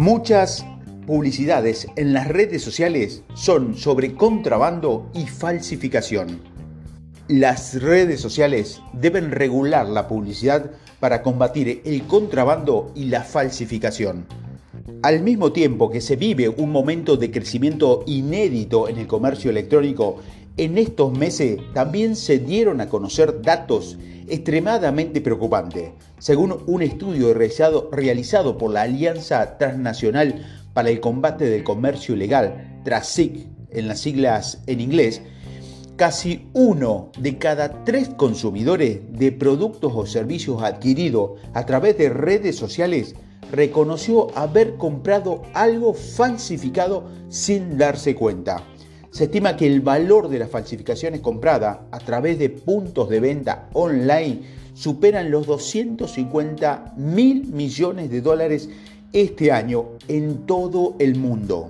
Muchas publicidades en las redes sociales son sobre contrabando y falsificación. Las redes sociales deben regular la publicidad para combatir el contrabando y la falsificación. Al mismo tiempo que se vive un momento de crecimiento inédito en el comercio electrónico, en estos meses también se dieron a conocer datos extremadamente preocupantes. Según un estudio realizado, por la Alianza Transnacional para el Combate del Comercio Ilegal, TRASIC en las siglas en inglés, casi uno de cada tres consumidores de productos o servicios adquiridos a través de redes sociales reconoció haber comprado algo falsificado sin darse cuenta. Se estima que el valor de las falsificaciones compradas a través de puntos de venta online superan los 250 mil millones de dólares este año en todo el mundo.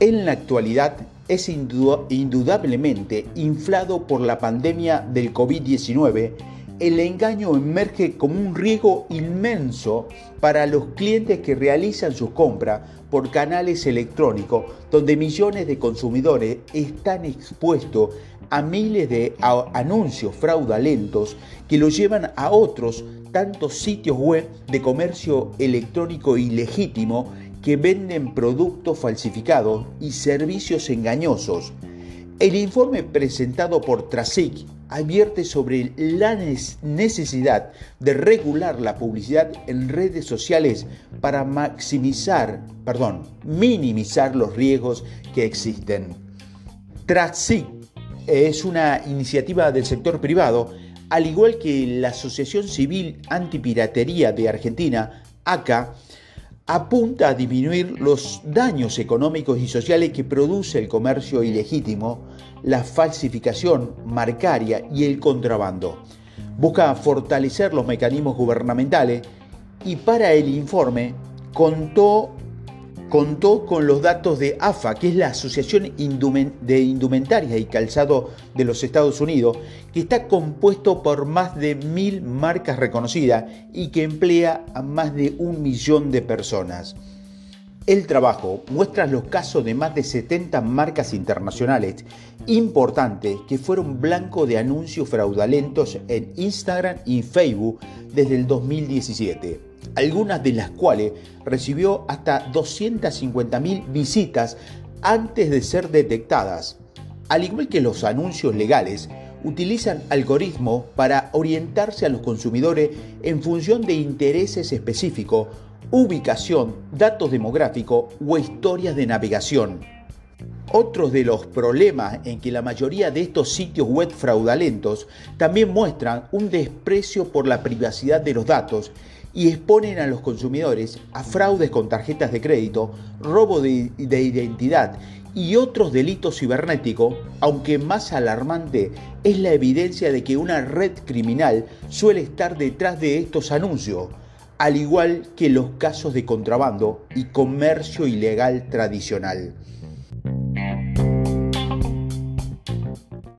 En la actualidad es indudablemente inflado por la pandemia del COVID-19 el engaño emerge como un riesgo inmenso para los clientes que realizan sus compras por canales electrónicos, donde millones de consumidores están expuestos a miles de anuncios fraudulentos que los llevan a otros tantos sitios web de comercio electrónico ilegítimo que venden productos falsificados y servicios engañosos. El informe presentado por Trasic advierte sobre la necesidad de regular la publicidad en redes sociales para maximizar, perdón, minimizar los riesgos que existen. Trasic es una iniciativa del sector privado, al igual que la Asociación Civil Antipiratería de Argentina, ACA, apunta a disminuir los daños económicos y sociales que produce el comercio ilegítimo, la falsificación marcaria y el contrabando. Busca fortalecer los mecanismos gubernamentales y para el informe contó contó con los datos de AFA, que es la Asociación de Indumentaria y Calzado de los Estados Unidos, que está compuesto por más de mil marcas reconocidas y que emplea a más de un millón de personas. El trabajo muestra los casos de más de 70 marcas internacionales importantes que fueron blanco de anuncios fraudulentos en Instagram y Facebook desde el 2017 algunas de las cuales recibió hasta 250.000 visitas antes de ser detectadas. Al igual que los anuncios legales, utilizan algoritmos para orientarse a los consumidores en función de intereses específicos, ubicación, datos demográficos o historias de navegación. Otros de los problemas en que la mayoría de estos sitios web fraudulentos también muestran un desprecio por la privacidad de los datos y exponen a los consumidores a fraudes con tarjetas de crédito, robo de, identidad y otros delitos cibernéticos, aunque más alarmante es la evidencia de que una red criminal suele estar detrás de estos anuncios, al igual que los casos de contrabando y comercio ilegal tradicional.